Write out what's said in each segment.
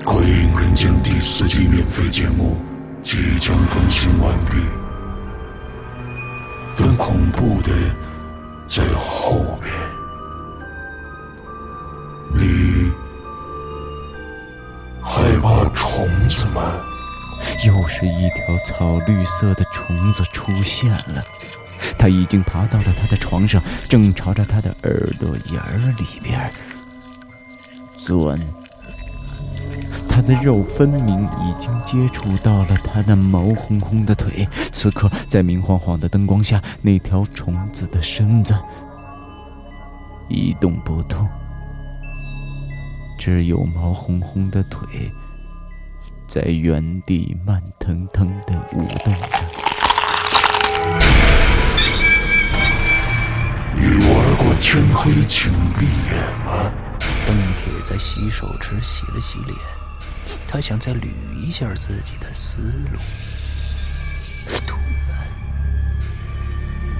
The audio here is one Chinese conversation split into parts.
《鬼影人间》第四季免费节目即将更新完毕，更恐怖的在后面。你害怕虫子吗？又是一条草绿色的虫子出现了，它已经爬到了他的床上，正朝着他的耳朵眼儿里边钻。他的肉分明已经接触到了他那毛烘烘的腿，此刻在明晃晃的灯光下，那条虫子的身子一动不动，只有毛烘烘的腿在原地慢腾腾的舞动着。你玩过天黑请闭眼吗？邓铁在洗手池洗了洗脸。他想再捋一下自己的思路，突然，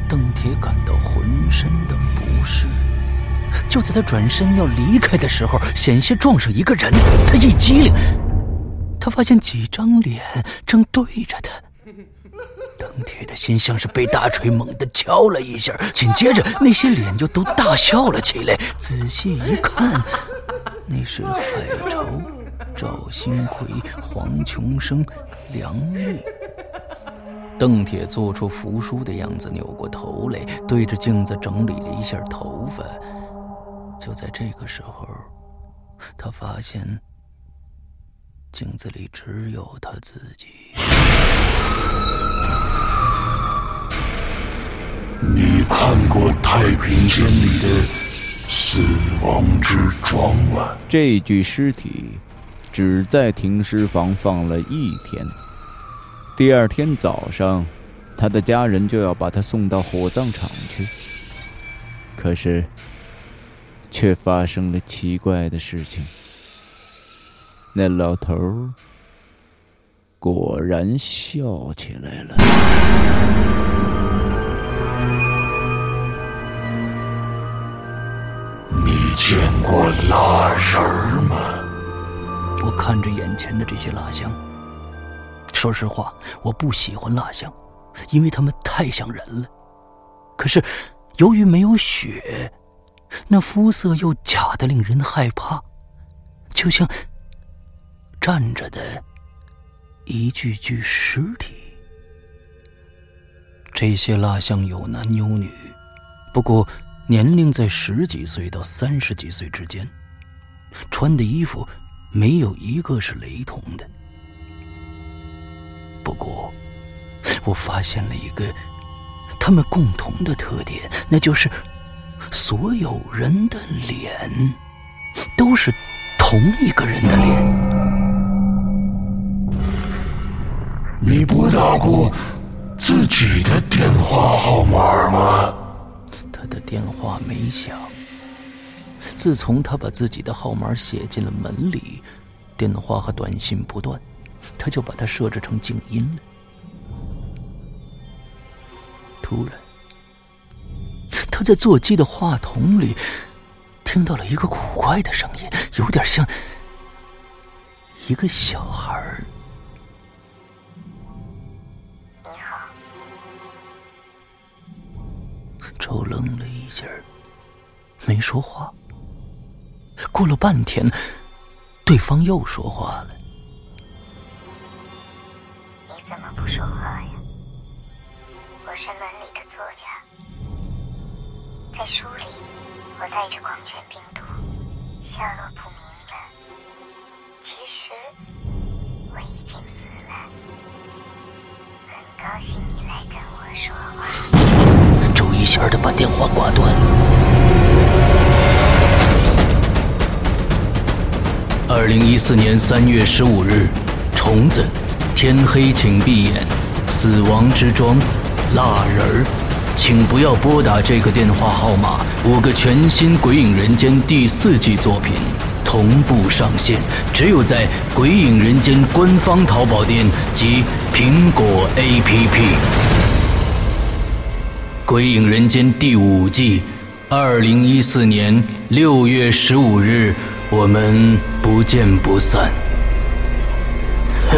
邓铁感到浑身的不适。就在他转身要离开的时候，险些撞上一个人。他一激灵，他发现几张脸正对着他。邓铁的心像是被大锤猛地敲了一下，紧接着那些脸就都大笑了起来。仔细一看，那是海潮。赵新奎、黄琼生、梁玉。邓铁做出服输的样子，扭过头来，对着镜子整理了一下头发。就在这个时候，他发现镜子里只有他自己。你看过《太平间》里的死亡之庄吗？这具尸体。只在停尸房放了一天。第二天早上，他的家人就要把他送到火葬场去。可是，却发生了奇怪的事情。那老头儿果然笑起来了。你见过蜡人吗？我看着眼前的这些蜡像，说实话，我不喜欢蜡像，因为他们太像人了。可是，由于没有血，那肤色又假的令人害怕，就像站着的一具具尸体。这些蜡像有男有女，不过年龄在十几岁到三十几岁之间，穿的衣服。没有一个是雷同的。不过，我发现了一个他们共同的特点，那就是所有人的脸都是同一个人的脸。你不打过自己的电话号码吗？他的电话没响。自从他把自己的号码写进了门里，电话和短信不断，他就把它设置成静音了。突然，他在座机的话筒里听到了一个古怪的声音，有点像一个小孩儿。你好。周愣了一下，没说话。过了半天，对方又说话了：“你怎么不说话呀？我是门里的作家，在书里我带着狂犬病毒，下落不明了。其实我已经死了。很高兴你来跟我说话。”周一下的把电话挂断了。二零一四年三月十五日，虫子，天黑请闭眼，死亡之庄，蜡人儿，请不要拨打这个电话号码。五个全新《鬼影人间》第四季作品同步上线，只有在《鬼影人间》官方淘宝店及苹果 APP。《鬼影人间》第五季，二零一四年六月十五日。我们不见不散。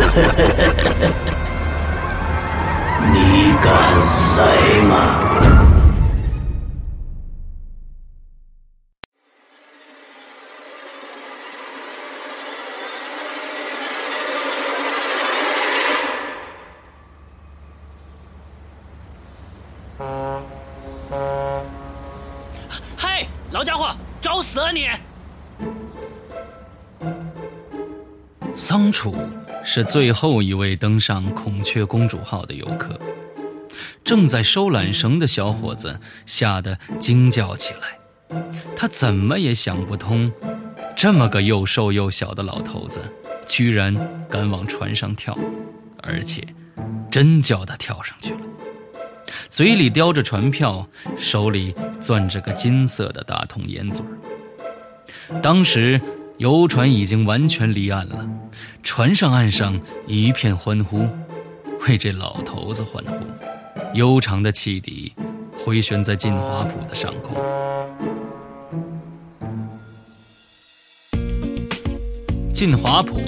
你敢来吗？是最后一位登上孔雀公主号的游客，正在收缆绳的小伙子吓得惊叫起来。他怎么也想不通，这么个又瘦又小的老头子，居然敢往船上跳，而且真叫他跳上去了。嘴里叼着船票，手里攥着个金色的大铜烟嘴儿。当时游船已经完全离岸了，船上岸上一片欢呼，为这老头子欢呼。悠长的汽笛回旋在晋华浦的上空。晋华浦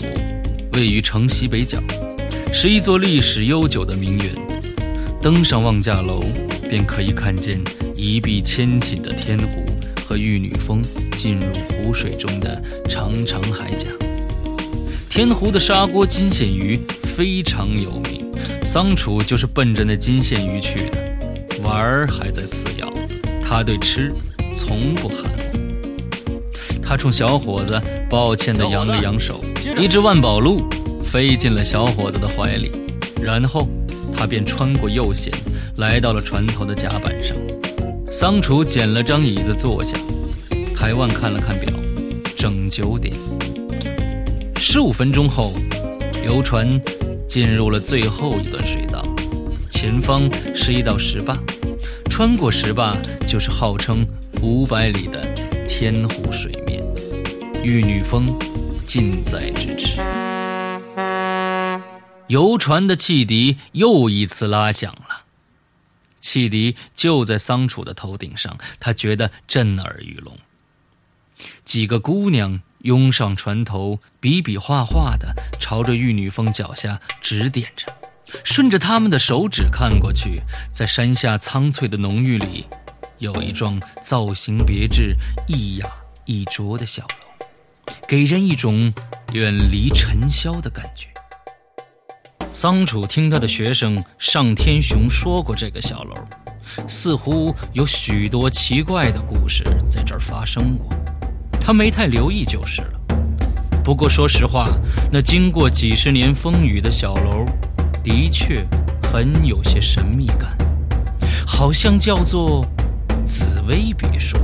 位于城西北角，是一座历史悠久的名园。登上望驾楼，便可以看见一碧千顷的天湖和玉女峰进入湖水中的长长海岬。天湖的砂锅金线鱼非常有名，桑楚就是奔着那金线鱼去的。玩儿还在次要，他对吃从不含糊。他冲小伙子抱歉地扬了扬手，一只万宝路飞进了小伙子的怀里，然后。他便穿过右舷，来到了船头的甲板上。桑楚捡了张椅子坐下。台湾看了看表，整九点。十五分钟后，游船进入了最后一段水道，前方是一道石坝，穿过石坝就是号称五百里的天湖水面，玉女峰近在咫尺。游船的汽笛又一次拉响了，汽笛就在桑楚的头顶上，他觉得震耳欲聋。几个姑娘拥上船头，比比划划的朝着玉女峰脚下指点着，顺着他们的手指看过去，在山下苍翠的浓郁里，有一幢造型别致、一雅一拙的小楼，给人一种远离尘嚣的感觉。桑楚听他的学生上天雄说过这个小楼，似乎有许多奇怪的故事在这儿发生过。他没太留意就是了。不过说实话，那经过几十年风雨的小楼，的确很有些神秘感，好像叫做紫薇别墅，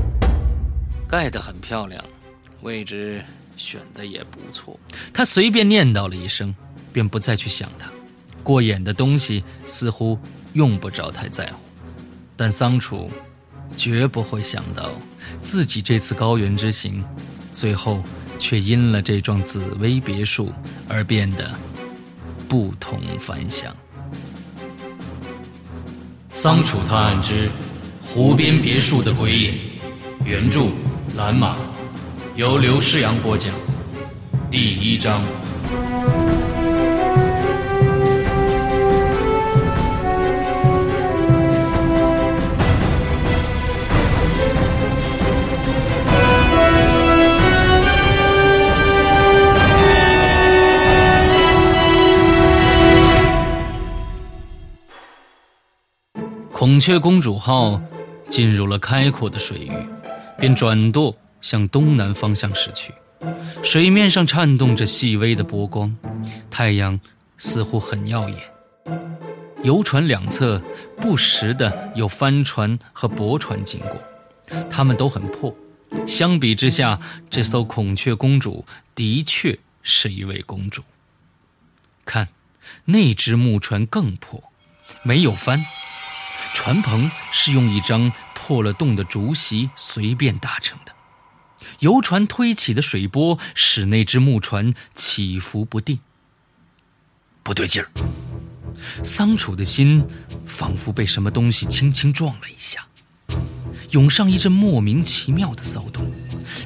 盖得很漂亮，位置选的也不错。他随便念叨了一声，便不再去想它。过眼的东西似乎用不着太在乎，但桑楚绝不会想到，自己这次高原之行，最后却因了这幢紫薇别墅而变得不同凡响。桑楚探案之湖边别墅的鬼影，原著蓝马，由刘诗阳播讲，第一章。孔雀公主号进入了开阔的水域，便转舵向东南方向驶去。水面上颤动着细微的波光，太阳似乎很耀眼。游船两侧不时的有帆船和驳船经过，它们都很破。相比之下，这艘孔雀公主的确是一位公主。看，那只木船更破，没有帆。船篷是用一张破了洞的竹席随便搭成的，游船推起的水波使那只木船起伏不定。不对劲儿，桑楚的心仿佛被什么东西轻轻撞了一下，涌上一阵莫名其妙的骚动。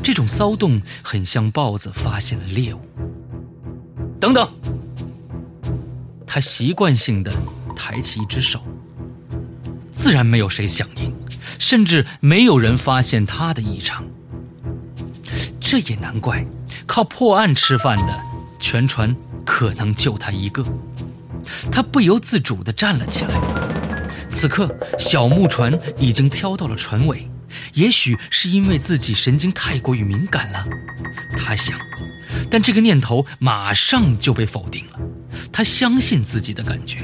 这种骚动很像豹子发现了猎物。等等，他习惯性的抬起一只手，自然没有谁响应，甚至没有人发现他的异常。这也难怪，靠破案吃饭的全船可能就他一个。他不由自主地站了起来。此刻，小木船已经飘到了船尾，也许是因为自己神经太过于敏感了，他想。但这个念头马上就被否定了。他相信自己的感觉，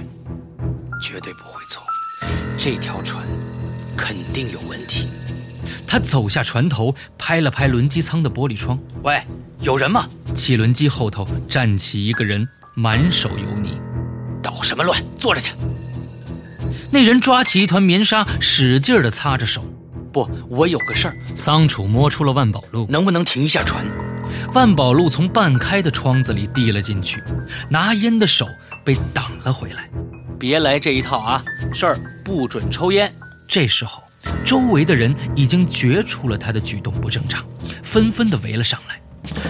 绝对不会错。这条船肯定有问题。他走下船头，拍了拍轮机舱的玻璃窗：“喂，有人吗？”汽轮机后头站起一个人，满手油泥。捣什么乱？坐着去。那人抓起一团棉纱，使劲地擦着手。不，我有个事儿。桑楚摸出了万宝路，能不能停一下船？万宝路从半开的窗子里递了进去，拿烟的手被挡了回来。别来这一套啊！事儿不准抽烟。这时候，周围的人已经觉出了他的举动不正常，纷纷的围了上来。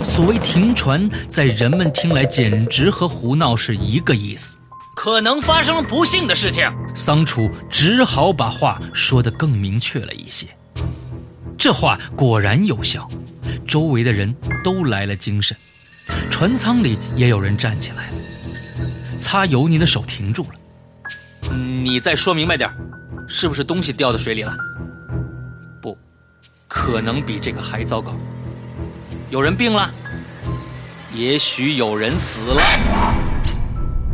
所谓停船，在人们听来简直和胡闹是一个意思。可能发生了不幸的事情，桑楚只好把话说得更明确了一些。这话果然有效，周围的人都来了精神，船舱里也有人站起来了。擦油泥的手停住了。你再说明白点，是不是东西掉到水里了？不，可能比这个还糟糕。有人病了，也许有人死了。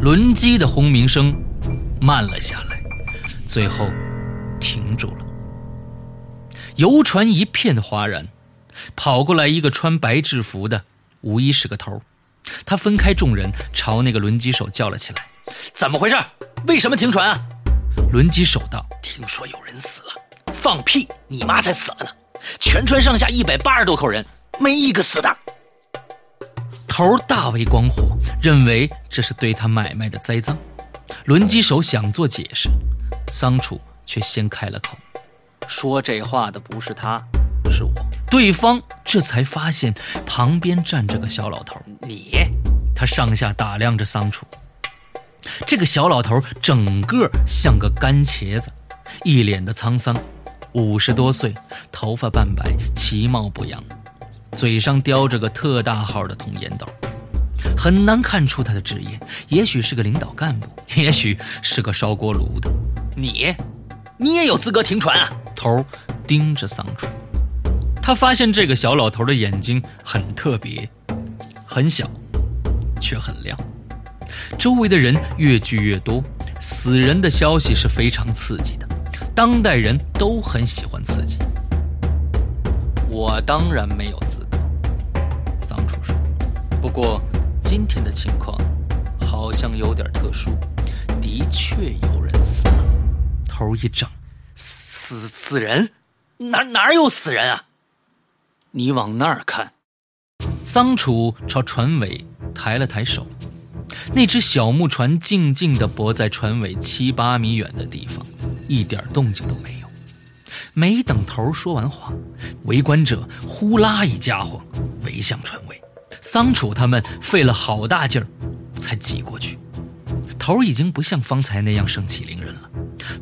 轮机的轰鸣声慢了下来，最后停住了。游船一片哗然，跑过来一个穿白制服的，无疑是个头。他分开众人，朝那个轮机手叫了起来：“怎么回事？为什么停船啊？”轮机手道：“听说有人死了。”“放屁！你妈才死了呢！全船上下一百八十多口人，没一个死的。”头大为光火，认为这是对他买卖的栽赃。轮机手想做解释，桑楚却先开了口：“说这话的不是他，是我。”对方这才发现旁边站着个小老头。你，他上下打量着桑楚。这个小老头整个像个干茄子，一脸的沧桑，五十多岁，头发半白，其貌不扬。嘴上叼着个特大号的铜烟斗，很难看出他的职业。也许是个领导干部，也许是个烧锅炉的。你，你也有资格停船啊！头盯着桑楚，他发现这个小老头的眼睛很特别，很小，却很亮。周围的人越聚越多，死人的消息是非常刺激的，当代人都很喜欢刺激。我当然没有资格，桑楚说。不过今天的情况好像有点特殊，的确有人死了。头一怔，死死人？哪哪有死人啊？你往那儿看。桑楚朝船尾抬了抬手，那只小木船静静地泊在船尾七八米远的地方，一点动静都没有。没等头说完话，围观者呼啦一家伙围向船尾，桑楚他们费了好大劲儿才挤过去。头已经不像方才那样盛气凌人了，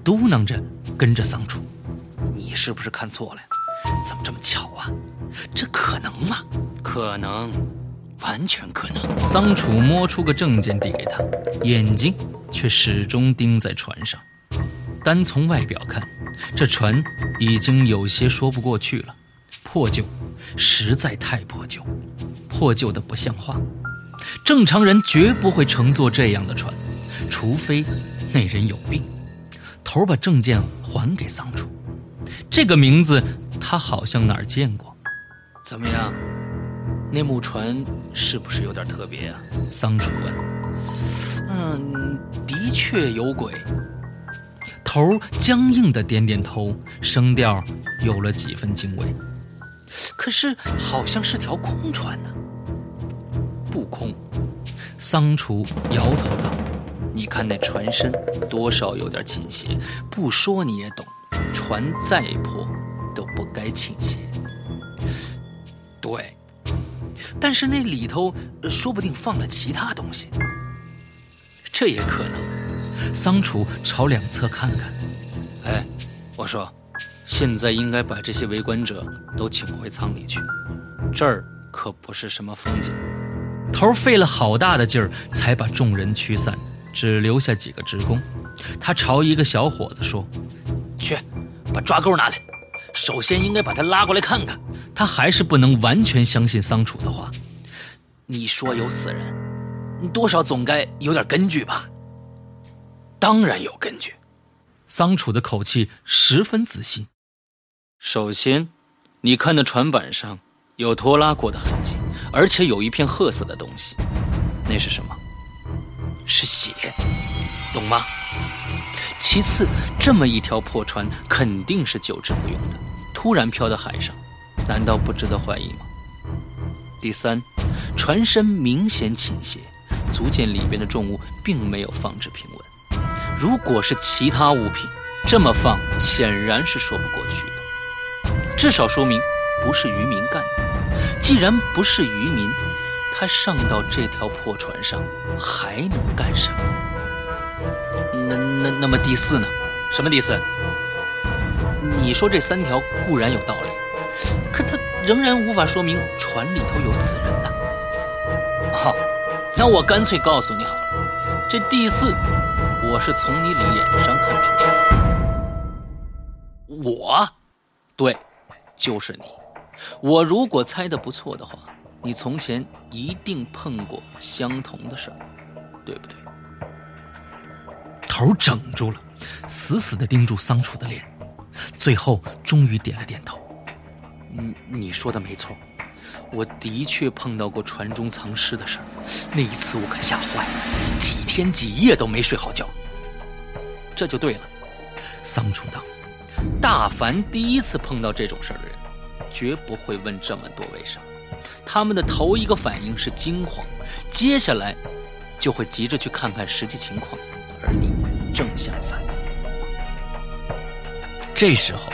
嘟囔着跟着桑楚：“你是不是看错了？怎么这么巧啊？这可能吗？可能，完全可能。”桑楚摸出个证件递给他，眼睛却始终盯在船上。单从外表看，这船已经有些说不过去了，破旧，实在太破旧，破旧的不像话。正常人绝不会乘坐这样的船，除非那人有病。头把证件还给桑楚，这个名字他好像哪儿见过。怎么样，那木船是不是有点特别啊？桑楚问。嗯，的确有鬼。头僵硬的点点头，声调有了几分敬畏。可是好像是条空船呢。不空，桑楚摇头道：“你看那船身，多少有点倾斜。不说你也懂，船再破，都不该倾斜。对，但是那里头说不定放了其他东西。这也可能。桑楚朝两侧看看，哎，我说，现在应该把这些围观者都请回舱里去，这儿可不是什么风景。头费了好大的劲儿才把众人驱散，只留下几个职工。他朝一个小伙子说：“去，把抓钩拿来。首先应该把他拉过来看看。”他还是不能完全相信桑楚的话。你说有死人，多少总该有点根据吧？当然有根据。桑楚的口气十分自信。首先，你看那船板上有拖拉过的痕迹，而且有一片褐色的东西，那是什么？是血，懂吗？其次，这么一条破船肯定是久治不用的，突然漂到海上，难道不值得怀疑吗？第三，船身明显倾斜，足见里边的重物并没有放置平稳。如果是其他物品，这么放显然是说不过去的，至少说明不是渔民干的。既然不是渔民，他上到这条破船上还能干什么？那那么第四呢？什么第四？你说这三条固然有道理，可它仍然无法说明船里头有死人呐。好，那我干脆告诉你好了，这第四，我是从你脸上看出来的。我，对，就是你。我如果猜的不错的话，你从前一定碰过相同的事儿，对不对？头整住了，死死的盯住桑楚的脸，最后终于点了点头。嗯，你说的没错，我的确碰到过船中藏尸的事儿。那一次我可吓坏了，几天几夜都没睡好觉。这就对了，桑楚道：“大凡第一次碰到这种事儿的人，绝不会问这么多为什么。他们的头一个反应是惊慌，接下来就会急着去看看实际情况。而你。”正相反。这时候，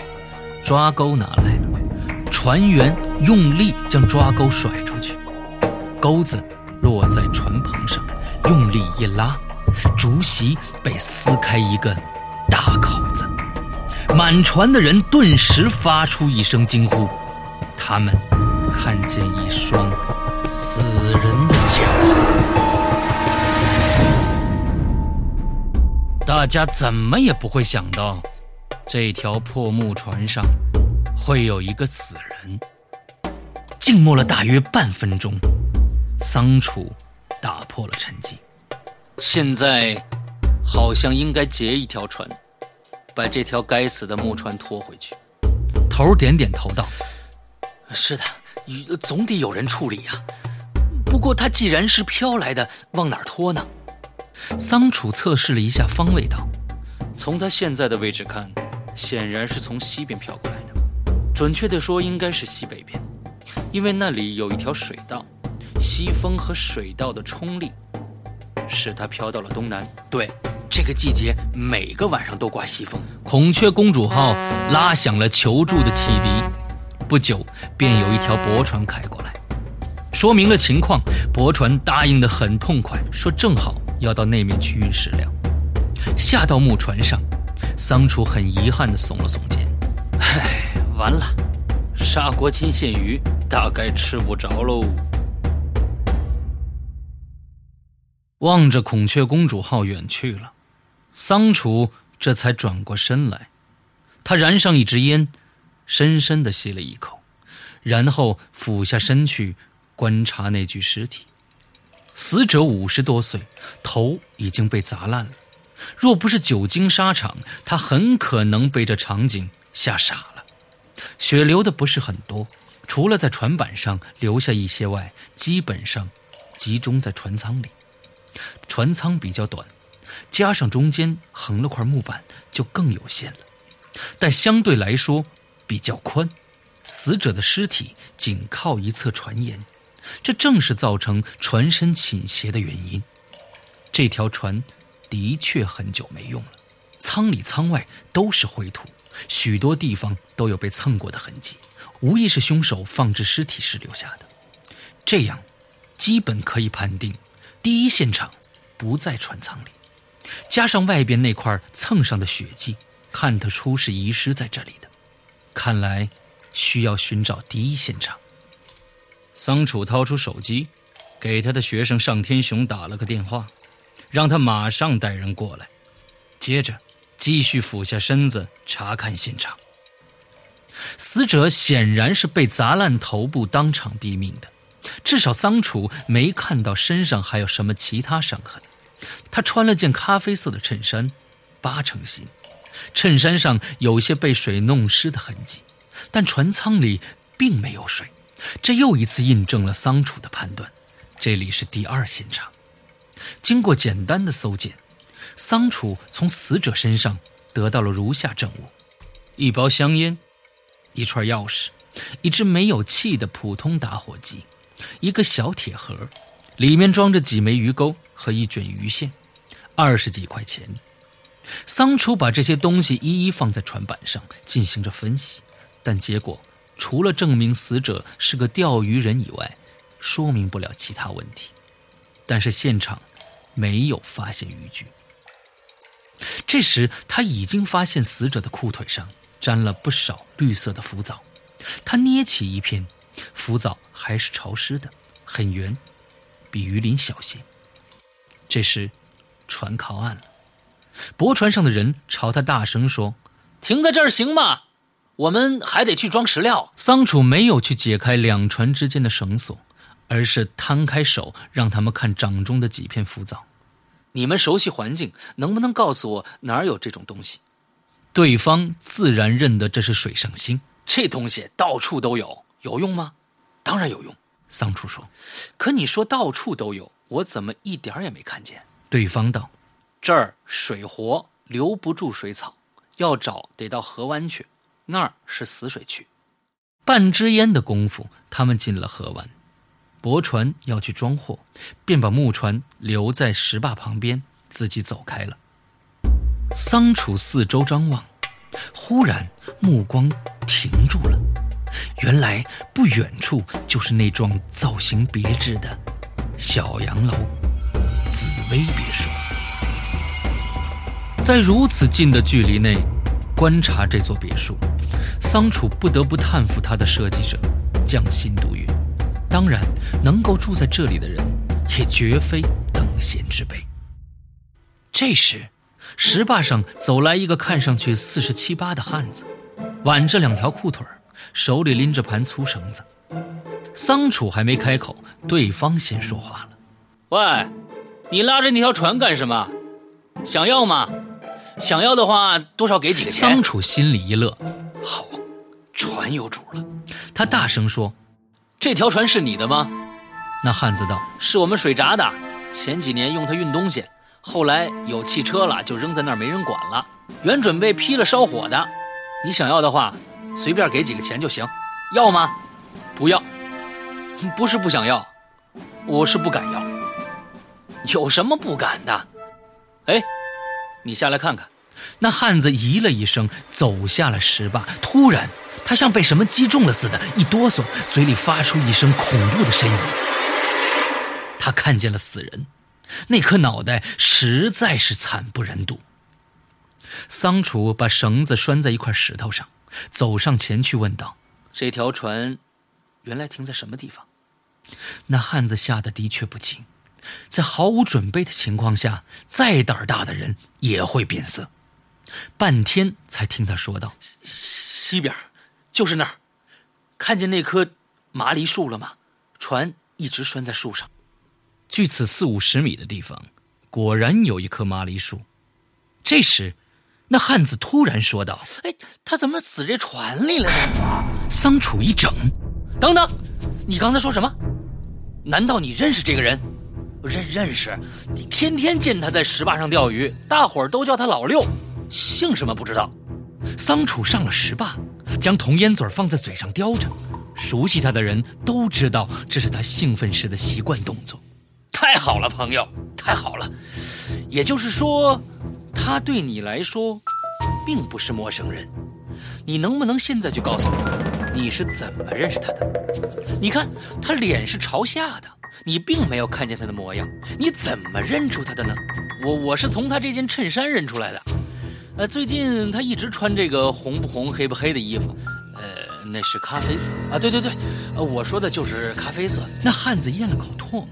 抓钩拿来了，船员用力将抓钩甩出去，钩子落在船棚上，用力一拉，竹席被撕开一个大口子，满船的人顿时发出一声惊呼，他们看见一双死人的脚。大家怎么也不会想到，这条破木船上会有一个死人。静默了大约半分钟，桑楚打破了沉寂。现在，好像应该劫一条船，把这条该死的木船拖回去。头点点头道：“是的，总得有人处理呀。不过，它既然是飘来的，往哪儿拖呢？”桑楚测试了一下方位，道：“从他现在的位置看，显然是从西边飘过来的。准确的说，应该是西北边，因为那里有一条水道。西风和水道的冲力，使它飘到了东南。对，这个季节每个晚上都刮西风。孔雀公主号拉响了求助的汽笛，不久便有一条驳船开过来，说明了情况。驳船答应的很痛快，说正好。”要到那面去运食料，下到木船上，桑楚很遗憾地耸了耸肩：“唉，完了，砂锅金线鱼大概吃不着喽。”望着孔雀公主号远去了，桑楚这才转过身来，他燃上一支烟，深深地吸了一口，然后俯下身去观察那具尸体。死者五十多岁，头已经被砸烂了。若不是久经沙场，他很可能被这场景吓傻了。血流的不是很多，除了在船板上留下一些外，基本上集中在船舱里。船舱比较短，加上中间横了块木板，就更有限了。但相对来说比较宽，死者的尸体紧靠一侧船沿。这正是造成船身倾斜的原因。这条船的确很久没用了，舱里舱外都是灰土，许多地方都有被蹭过的痕迹，无疑是凶手放置尸体时留下的。这样，基本可以判定，第一现场不在船舱里。加上外边那块蹭上的血迹，看得出是遗失在这里的。看来需要寻找第一现场。桑楚掏出手机，给他的学生尚天雄打了个电话，让他马上带人过来。接着，继续俯下身子查看现场。死者显然是被砸烂头部，当场毙命的。至少桑楚没看到身上还有什么其他伤痕。他穿了件咖啡色的衬衫，八成新。衬衫上有些被水弄湿的痕迹，但船舱里并没有水。这又一次印证了桑楚的判断，这里是第二现场。经过简单的搜检，桑楚从死者身上得到了如下证物：一包香烟，一串钥匙，一只没有气的普通打火机，一个小铁盒，里面装着几枚鱼钩和一卷鱼线，二十几块钱。桑楚把这些东西一一放在船板上，进行着分析，但结果。除了证明死者是个钓鱼人以外，说明不了其他问题。但是现场没有发现渔具。这时他已经发现死者的裤腿上沾了不少绿色的浮藻，他捏起一片，浮藻还是潮湿的，很圆，比鱼鳞小些。这时，船靠岸了，驳船上的人朝他大声说：“停在这儿行吗？”我们还得去装石料。桑楚没有去解开两船之间的绳索，而是摊开手让他们看掌中的几片浮藻。你们熟悉环境，能不能告诉我哪儿有这种东西？对方自然认得这是水上星。这东西到处都有，有用吗？当然有用。桑楚说。可你说到处都有，我怎么一点也没看见？对方道：“这儿水活，留不住水草，要找得到河湾去。”那儿是死水区。半支烟的功夫，他们进了河湾。驳船要去装货，便把木船留在石坝旁边，自己走开了。桑楚四周张望，忽然目光停住了。原来不远处就是那幢造型别致的小洋楼——紫薇别墅。在如此近的距离内观察这座别墅。桑楚不得不叹服他的设计者，匠心独运。当然，能够住在这里的人，也绝非等闲之辈。这时，石坝上走来一个看上去四十七八的汉子，挽着两条裤腿手里拎着盘粗绳子。桑楚还没开口，对方先说话了：“喂，你拉着那条船干什么？想要吗？想要的话，多少给几个钱？”桑楚心里一乐。好，船有主了。他大声说：“这条船是你的吗？”那汉子道：“是我们水闸的。前几年用它运东西，后来有汽车了，就扔在那儿没人管了。原准备劈了烧火的。你想要的话，随便给几个钱就行。要吗？不要。不是不想要，我是不敢要。有什么不敢的？哎，你下来看看。”那汉子咦了一声，走下了石坝。突然，他像被什么击中了似的，一哆嗦，嘴里发出一声恐怖的呻吟。他看见了死人，那颗脑袋实在是惨不忍睹。桑楚把绳子拴在一块石头上，走上前去问道：“这条船原来停在什么地方？”那汉子吓得的确不轻，在毫无准备的情况下，再胆大的人也会变色。半天才听他说道：“西边，就是那儿，看见那棵麻梨树了吗？船一直拴在树上。距此四五十米的地方，果然有一棵麻梨树。这时，那汉子突然说道：‘哎，他怎么死这船里了呢？’ 桑楚一整，等等，你刚才说什么？难道你认识这个人？认认识？你天天见他在石坝上钓鱼，大伙儿都叫他老六。”姓什么不知道？桑楚上了石坝，将铜烟嘴放在嘴上叼着。熟悉他的人都知道，这是他兴奋时的习惯动作。太好了，朋友，太好了。也就是说，他对你来说，并不是陌生人。你能不能现在就告诉我，你是怎么认识他的？你看，他脸是朝下的，你并没有看见他的模样，你怎么认出他的呢？我我是从他这件衬衫认出来的。呃，最近他一直穿这个红不红、黑不黑的衣服，呃，那是咖啡色啊。对对对，呃，我说的就是咖啡色。那汉子咽了口唾沫，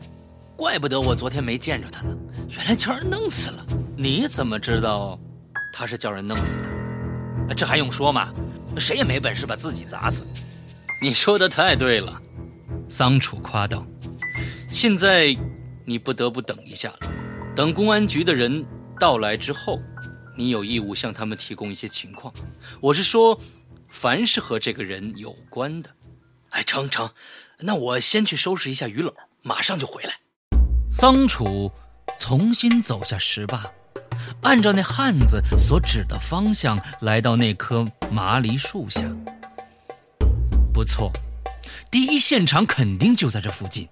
怪不得我昨天没见着他呢，原来叫人弄死了。你怎么知道他是叫人弄死的？这还用说吗？谁也没本事把自己砸死。你说的太对了，桑楚夸道。现在，你不得不等一下了。等公安局的人到来之后，你有义务向他们提供一些情况。我是说，凡是和这个人有关的。哎，成成，那我先去收拾一下鱼篓，马上就回来。桑楚重新走下石坝，按照那汉子所指的方向来到那棵麻梨树下。不错。第一现场肯定就在这附近，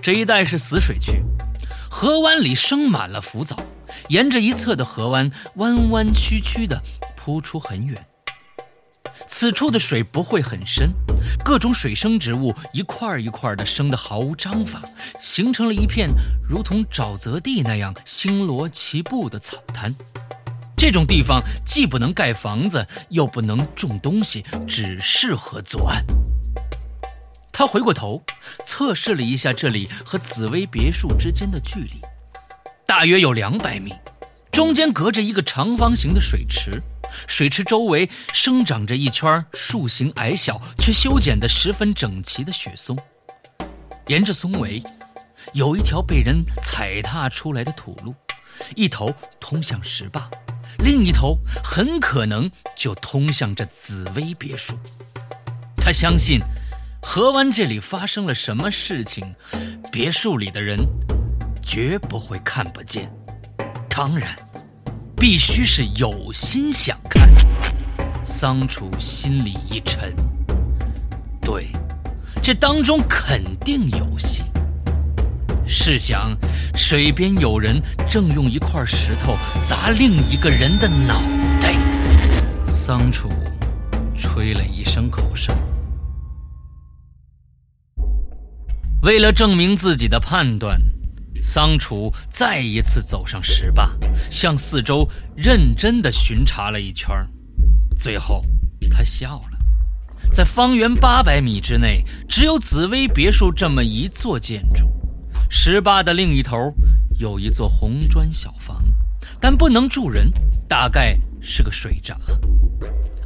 这一带是死水区，河湾里生满了浮藻，沿着一侧的河湾弯弯曲曲的铺出很远。此处的水不会很深，各种水生植物一块一块的生得毫无章法，形成了一片如同沼泽地那样星罗棋布的草滩。这种地方既不能盖房子，又不能种东西，只适合作案。他回过头，测试了一下这里和紫薇别墅之间的距离，大约有两百米，中间隔着一个长方形的水池，水池周围生长着一圈树形矮小却修剪得十分整齐的雪松，沿着松围，有一条被人踩踏出来的土路，一头通向石坝，另一头很可能就通向这紫薇别墅。他相信。河湾这里发生了什么事情？别墅里的人绝不会看不见。当然，必须是有心想看。桑楚心里一沉，对，这当中肯定有戏。试想，水边有人正用一块石头砸另一个人的脑袋。桑楚吹了一声口哨。为了证明自己的判断，桑楚再一次走上石坝，向四周认真地巡查了一圈最后，他笑了。在方圆八百米之内，只有紫薇别墅这么一座建筑。石坝的另一头有一座红砖小房，但不能住人，大概是个水闸，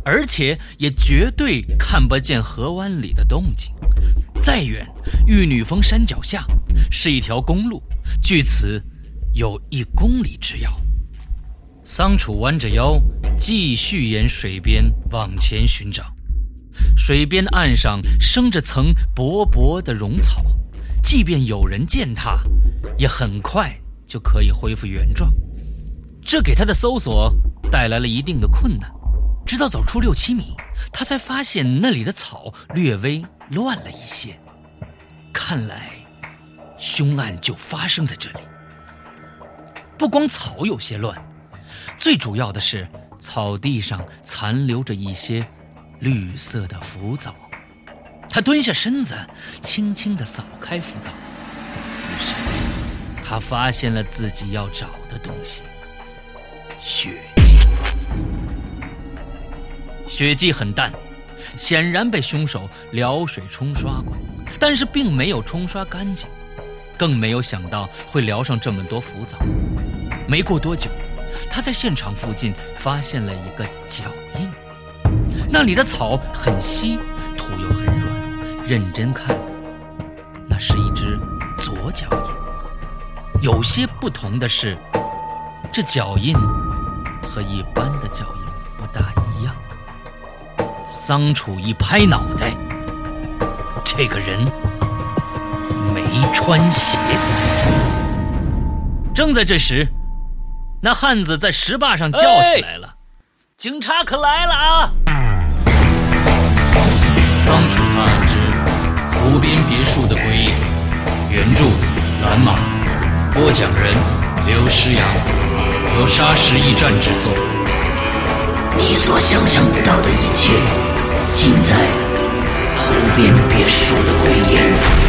而且也绝对看不见河湾里的动静。再远，玉女峰山脚下是一条公路，距此有一公里之遥。桑楚弯着腰，继续沿水边往前寻找。水边岸上生着层薄薄的绒草，即便有人践踏，也很快就可以恢复原状。这给他的搜索带来了一定的困难。直到走出六七米，他才发现那里的草略微乱了一些。看来，凶案就发生在这里。不光草有些乱，最主要的是草地上残留着一些绿色的浮藻。他蹲下身子，轻轻地扫开浮藻，于是他发现了自己要找的东西——血迹。血迹很淡，显然被凶手撩水冲刷过，但是并没有冲刷干净，更没有想到会撩上这么多浮藻。没过多久，他在现场附近发现了一个脚印，那里的草很稀，土又很软。认真看，那是一只左脚印。有些不同的是，这脚印和一般的脚印。桑楚一拍脑袋，这个人没穿鞋。正在这时，那汉子在石坝上叫起来了：“警察可来了啊！”桑楚他之湖边别墅的鬼影，原著蓝马，播讲人刘诗阳，由沙石驿站制作。你所想象不到的一切，尽在湖边别墅的鬼眼。